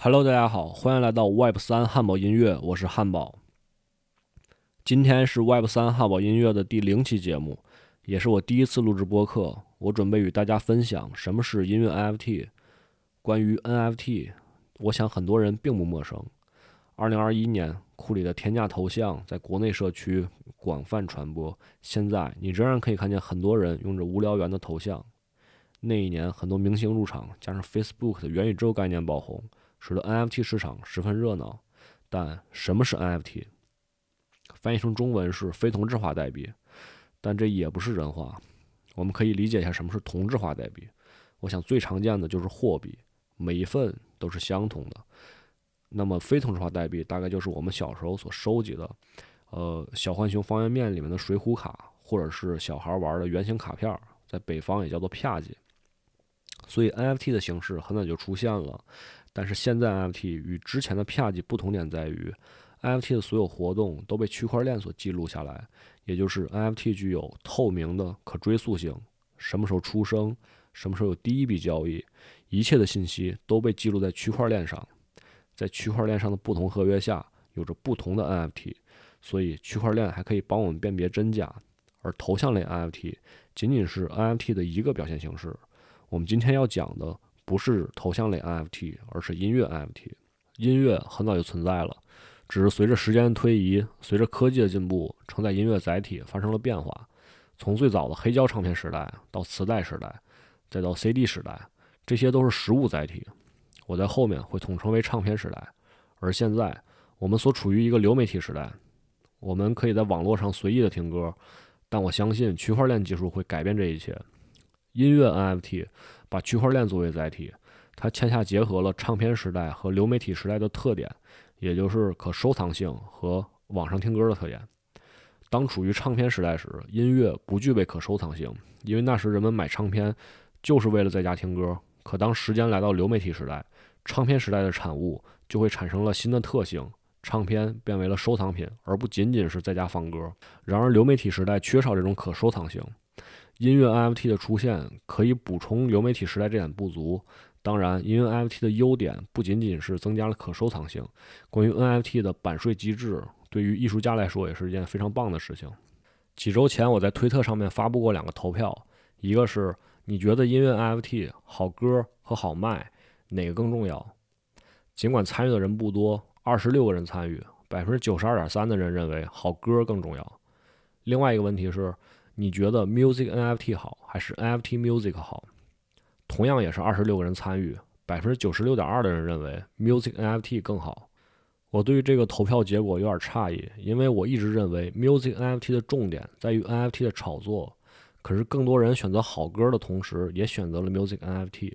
Hello，大家好，欢迎来到 Web 三汉堡音乐，我是汉堡。今天是 Web 三汉堡音乐的第零期节目，也是我第一次录制播客。我准备与大家分享什么是音乐 NFT。关于 NFT，我想很多人并不陌生。二零二一年，库里的天价头像在国内社区广泛传播，现在你仍然可以看见很多人用着无聊猿的头像。那一年，很多明星入场，加上 Facebook 的元宇宙概念爆红，使得 NFT 市场十分热闹。但什么是 NFT？翻译成中文是非同质化代币，但这也不是人话。我们可以理解一下什么是同质化代币。我想最常见的就是货币，每一份都是相同的。那么非同质化代币大概就是我们小时候所收集的，呃，小浣熊方便面里面的水浒卡，或者是小孩玩的圆形卡片，在北方也叫做啪叽。所以 NFT 的形式很早就出现了，但是现在 NFT 与之前的啪叽不同点在于，NFT 的所有活动都被区块链所记录下来，也就是 NFT 具有透明的可追溯性，什么时候出生，什么时候有第一笔交易，一切的信息都被记录在区块链上，在区块链上的不同合约下有着不同的 NFT，所以区块链还可以帮我们辨别真假，而头像类 NFT 仅仅是 NFT 的一个表现形式。我们今天要讲的不是头像类 NFT，而是音乐 NFT。音乐很早就存在了，只是随着时间的推移，随着科技的进步，承载音乐载体发生了变化。从最早的黑胶唱片时代到磁带时代，再到 CD 时代，这些都是实物载体。我在后面会统称为唱片时代。而现在，我们所处于一个流媒体时代，我们可以在网络上随意的听歌，但我相信区块链技术会改变这一切。音乐 NFT 把区块链作为载体，它恰恰结合了唱片时代和流媒体时代的特点，也就是可收藏性和网上听歌的特点。当处于唱片时代时，音乐不具备可收藏性，因为那时人们买唱片就是为了在家听歌。可当时间来到流媒体时代，唱片时代的产物就会产生了新的特性，唱片变为了收藏品，而不仅仅是在家放歌。然而，流媒体时代缺少这种可收藏性。音乐 NFT 的出现可以补充流媒体时代这点不足。当然，音乐 NFT 的优点不仅仅是增加了可收藏性，关于 NFT 的版税机制，对于艺术家来说也是一件非常棒的事情。几周前，我在推特上面发布过两个投票，一个是你觉得音乐 NFT 好歌和好卖哪个更重要？尽管参与的人不多，二十六个人参与，百分之九十二点三的人认为好歌更重要。另外一个问题是。你觉得 Music NFT 好还是 NFT Music 好？同样也是二十六个人参与，百分之九十六点二的人认为 Music NFT 更好。我对于这个投票结果有点诧异，因为我一直认为 Music NFT 的重点在于 NFT 的炒作。可是更多人选择好歌的同时，也选择了 Music NFT。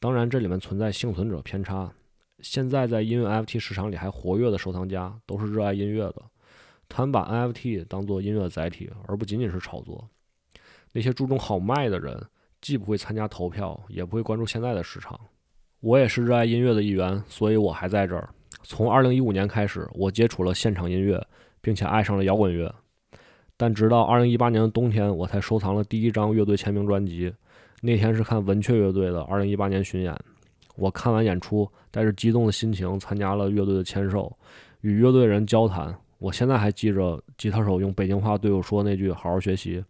当然，这里面存在幸存者偏差。现在在音乐 NFT 市场里还活跃的收藏家，都是热爱音乐的。他们把 NFT 当做音乐载体，而不仅仅是炒作。那些注重好卖的人，既不会参加投票，也不会关注现在的市场。我也是热爱音乐的一员，所以我还在这儿。从2015年开始，我接触了现场音乐，并且爱上了摇滚乐。但直到2018年的冬天，我才收藏了第一张乐队签名专辑。那天是看文雀乐队的2018年巡演。我看完演出，带着激动的心情参加了乐队的签售，与乐队人交谈。我现在还记着吉他手用北京话对我说那句“好好学习”，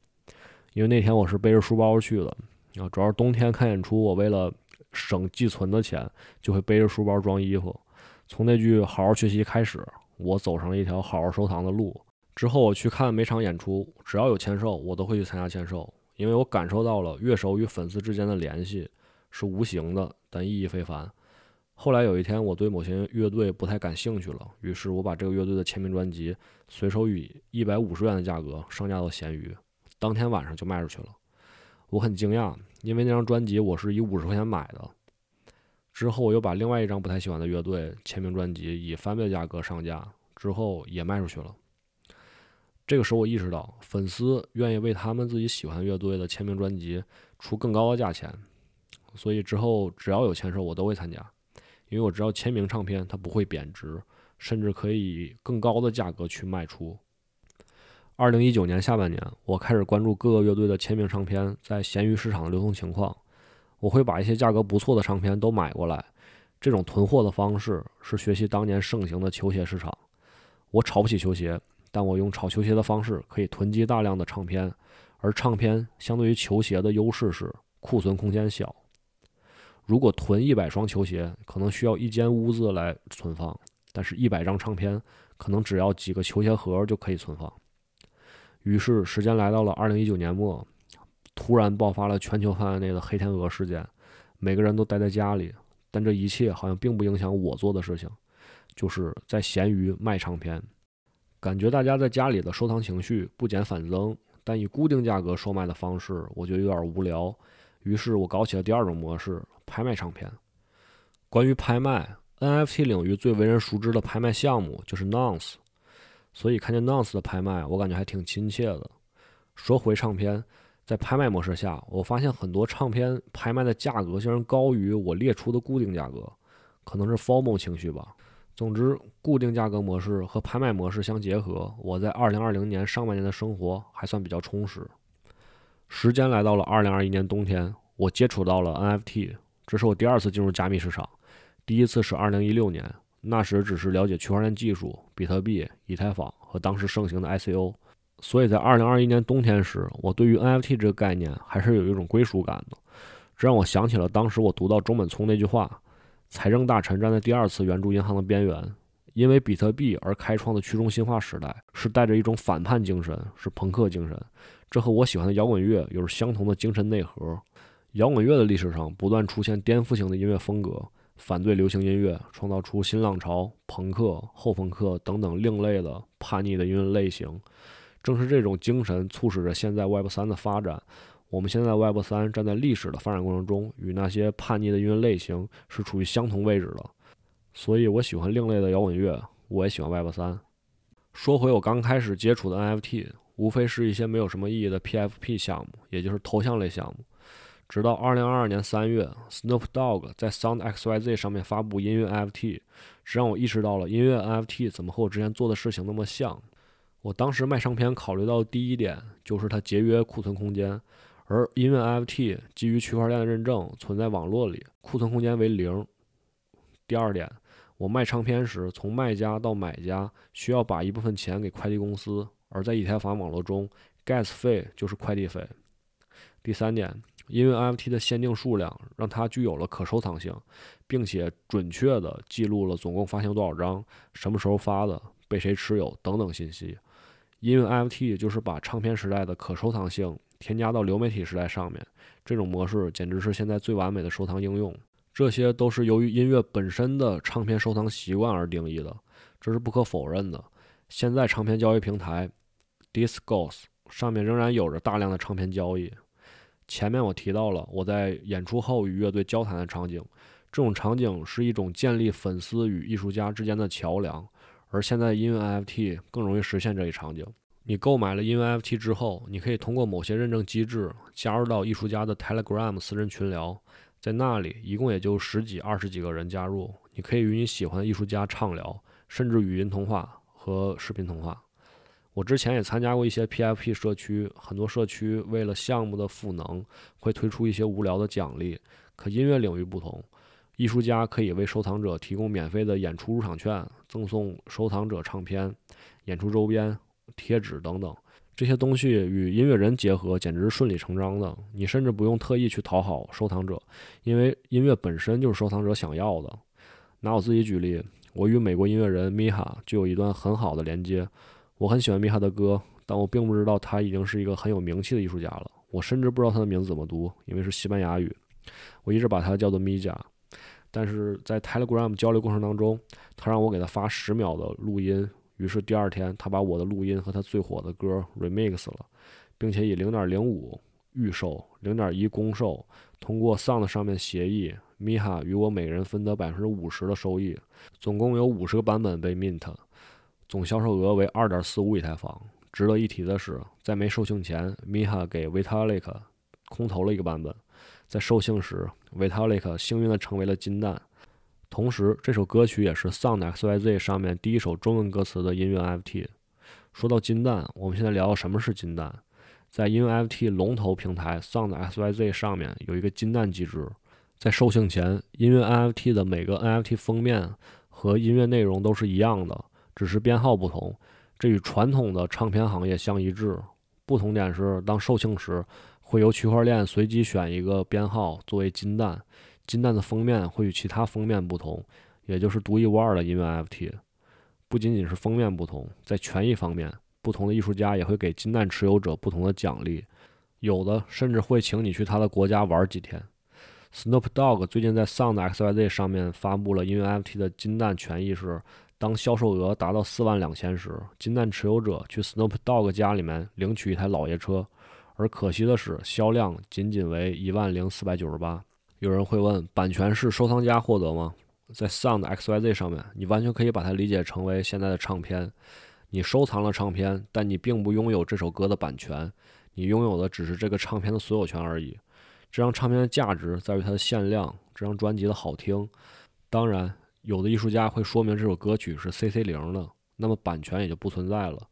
因为那天我是背着书包去的啊。主要是冬天看演出，我为了省寄存的钱，就会背着书包装衣服。从那句“好好学习”开始，我走上了一条好好收藏的路。之后我去看每场演出，只要有签售，我都会去参加签售，因为我感受到了乐手与粉丝之间的联系是无形的，但意义非凡。后来有一天，我对某些乐队不太感兴趣了，于是我把这个乐队的签名专辑随手以一百五十元的价格上架到闲鱼，当天晚上就卖出去了。我很惊讶，因为那张专辑我是以五十块钱买的。之后我又把另外一张不太喜欢的乐队签名专辑以翻倍的价格上架，之后也卖出去了。这个时候我意识到，粉丝愿意为他们自己喜欢乐队的签名专辑出更高的价钱，所以之后只要有签售，我都会参加。因为我知道签名唱片它不会贬值，甚至可以以更高的价格去卖出。二零一九年下半年，我开始关注各个乐队的签名唱片在闲鱼市场的流通情况。我会把一些价格不错的唱片都买过来，这种囤货的方式是学习当年盛行的球鞋市场。我炒不起球鞋，但我用炒球鞋的方式可以囤积大量的唱片，而唱片相对于球鞋的优势是库存空间小。如果囤一百双球鞋，可能需要一间屋子来存放，但是一百张唱片，可能只要几个球鞋盒就可以存放。于是，时间来到了二零一九年末，突然爆发了全球范围内的黑天鹅事件，每个人都待在家里，但这一切好像并不影响我做的事情，就是在闲鱼卖唱片。感觉大家在家里的收藏情绪不减反增，但以固定价格售卖的方式，我觉得有点无聊。于是我搞起了第二种模式。拍卖唱片。关于拍卖，NFT 领域最为人熟知的拍卖项目就是 Nonce，所以看见 Nonce 的拍卖，我感觉还挺亲切的。说回唱片，在拍卖模式下，我发现很多唱片拍卖的价格竟然高于我列出的固定价格，可能是 FOMO 情绪吧。总之，固定价格模式和拍卖模式相结合，我在2020年上半年的生活还算比较充实。时间来到了2021年冬天，我接触到了 NFT。这是我第二次进入加密市场，第一次是二零一六年，那时只是了解区块链技术、比特币、以太坊和当时盛行的 ICO，所以在二零二一年冬天时，我对于 NFT 这个概念还是有一种归属感的。这让我想起了当时我读到中本聪那句话：“财政大臣站在第二次援助银行的边缘，因为比特币而开创的去中心化时代是带着一种反叛精神，是朋克精神。这和我喜欢的摇滚乐有着相同的精神内核。”摇滚乐的历史上不断出现颠覆性的音乐风格，反对流行音乐，创造出新浪潮、朋克、后朋克等等另类的叛逆的音乐类型。正是这种精神促使着现在 Web 三的发展。我们现在 Web 三站在历史的发展过程中，与那些叛逆的音乐类型是处于相同位置的。所以我喜欢另类的摇滚乐，我也喜欢 Web 三。说回我刚开始接触的 NFT，无非是一些没有什么意义的 PFP 项目，也就是头像类项目。直到二零二二年三月，Snoop Dogg 在 Sound XYZ 上面发布音乐 NFT，这让我意识到了音乐 NFT 怎么和我之前做的事情那么像。我当时卖唱片考虑到的第一点就是它节约库存空间，而音乐 NFT 基于区块链的认证存在网络里，库存空间为零。第二点，我卖唱片时从卖家到买家需要把一部分钱给快递公司，而在以太坊网络中，gas 费就是快递费。第三点。因为 NFT 的限定数量让它具有了可收藏性，并且准确地记录了总共发行多少张、什么时候发的、被谁持有等等信息。因为 NFT 就是把唱片时代的可收藏性添加到流媒体时代上面，这种模式简直是现在最完美的收藏应用。这些都是由于音乐本身的唱片收藏习惯而定义的，这是不可否认的。现在唱片交易平台 Discos 上面仍然有着大量的唱片交易。前面我提到了我在演出后与乐队交谈的场景，这种场景是一种建立粉丝与艺术家之间的桥梁，而现在音乐 NFT 更容易实现这一场景。你购买了音乐 NFT 之后，你可以通过某些认证机制加入到艺术家的 Telegram 私人群聊，在那里一共也就十几、二十几个人加入，你可以与你喜欢的艺术家畅聊，甚至语音通话和视频通话。我之前也参加过一些 PFP 社区，很多社区为了项目的赋能，会推出一些无聊的奖励。可音乐领域不同，艺术家可以为收藏者提供免费的演出入场券，赠送收藏者唱片、演出周边、贴纸等等。这些东西与音乐人结合，简直是顺理成章的。你甚至不用特意去讨好收藏者，因为音乐本身就是收藏者想要的。拿我自己举例，我与美国音乐人米哈就有一段很好的连接。我很喜欢米哈的歌，但我并不知道他已经是一个很有名气的艺术家了。我甚至不知道他的名字怎么读，因为是西班牙语。我一直把他叫做米加，但是在 Telegram 交流过程当中，他让我给他发十秒的录音。于是第二天，他把我的录音和他最火的歌 remix 了，并且以零点零五预售、零点一公售，通过 Sound 上面协议，米哈与我每人分得百分之五十的收益。总共有五十个版本被 mint。总销售额为二点四五以太坊。值得一提的是，在没售罄前，Miha 给 Vitalik 空投了一个版本。在售罄时，Vitalik 幸运地成为了金蛋。同时，这首歌曲也是 Sound XYZ 上面第一首中文歌词的音乐 NFT。说到金蛋，我们现在聊聊什么是金蛋。在音乐 NFT 龙头平台 Sound XYZ 上面有一个金蛋机制。在售罄前，音乐 NFT 的每个 NFT 封面和音乐内容都是一样的，只是编号不同。这与传统的唱片行业相一致。不同点是，当售罄时，会由区块链随机选一个编号作为金蛋，金蛋的封面会与其他封面不同，也就是独一无二的音乐 FT。不仅仅是封面不同，在权益方面，不同的艺术家也会给金蛋持有者不同的奖励，有的甚至会请你去他的国家玩几天。Snoop Dogg 最近在 Sound XYZ 上面发布了音乐 FT 的金蛋权益是：当销售额达到四万两千时，金蛋持有者去 Snoop Dogg 家里面领取一台老爷车。而可惜的是，销量仅仅为一万零四百九十八。有人会问，版权是收藏家获得吗？在 Sound XYZ 上面，你完全可以把它理解成为现在的唱片。你收藏了唱片，但你并不拥有这首歌的版权，你拥有的只是这个唱片的所有权而已。这张唱片的价值在于它的限量，这张专辑的好听。当然，有的艺术家会说明这首歌曲是 CC 零的，那么版权也就不存在了。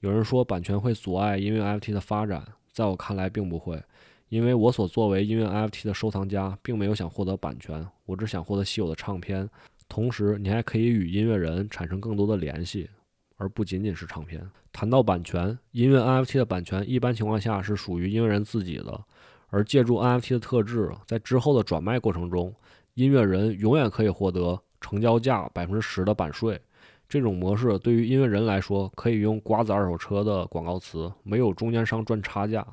有人说版权会阻碍音乐 NFT 的发展，在我看来并不会，因为我所作为音乐 NFT 的收藏家，并没有想获得版权，我只想获得稀有的唱片。同时，你还可以与音乐人产生更多的联系，而不仅仅是唱片。谈到版权，音乐 NFT 的版权一般情况下是属于音乐人自己的。而借助 NFT 的特质，在之后的转卖过程中，音乐人永远可以获得成交价百分之十的版税。这种模式对于音乐人来说，可以用瓜子二手车的广告词，没有中间商赚差价。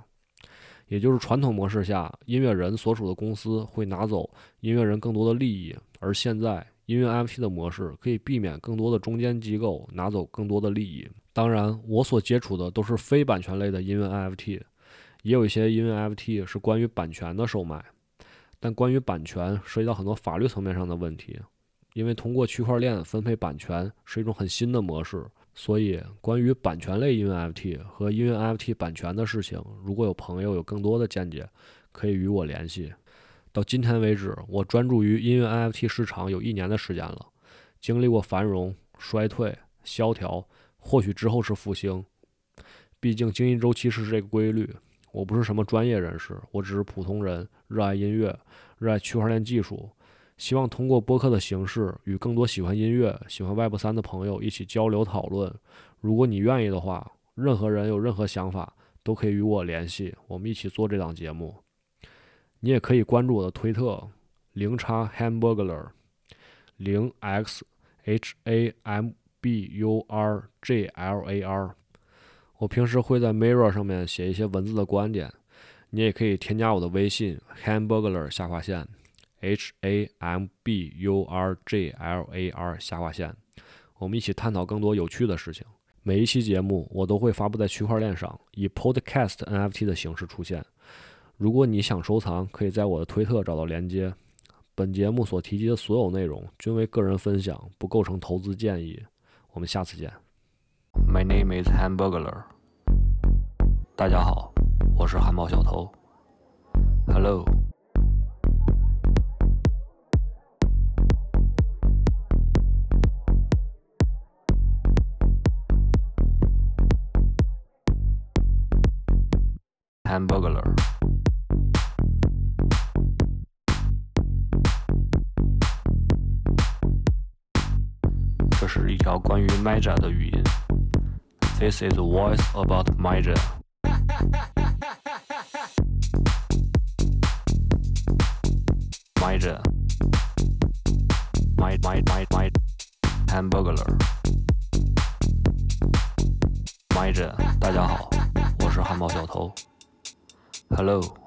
也就是传统模式下，音乐人所属的公司会拿走音乐人更多的利益，而现在音乐 NFT 的模式可以避免更多的中间机构拿走更多的利益。当然，我所接触的都是非版权类的音乐 NFT。也有一些音乐 NFT 是关于版权的售卖，但关于版权涉及到很多法律层面上的问题，因为通过区块链分配版权是一种很新的模式，所以关于版权类音乐 FT 和音乐 NFT 版权的事情，如果有朋友有更多的见解，可以与我联系。到今天为止，我专注于音乐 NFT 市场有一年的时间了，经历过繁荣、衰退、萧条，或许之后是复兴，毕竟经济周期是这个规律。我不是什么专业人士，我只是普通人，热爱音乐，热爱区块链技术，希望通过播客的形式与更多喜欢音乐、喜欢 Web 三的朋友一起交流讨论。如果你愿意的话，任何人有任何想法都可以与我联系，我们一起做这档节目。你也可以关注我的推特零叉 hamburger，零 x h a m b u r g l a r。我平时会在 Mirror 上面写一些文字的观点，你也可以添加我的微信 hamburger 下划线 H A M B U R G L A R 下划线，我们一起探讨更多有趣的事情。每一期节目我都会发布在区块链上，以 Podcast NFT 的形式出现。如果你想收藏，可以在我的推特找到连接。本节目所提及的所有内容均为个人分享，不构成投资建议。我们下次见。My name is Hamburglar。大家好，我是汉堡小偷。Hello。Hamburglar。这是一条关于 Maja 的语音。This is a voice about Maja. Maja. My, my, my, my. Hamburger. Maja，大家好，我是汉堡小偷。Hello。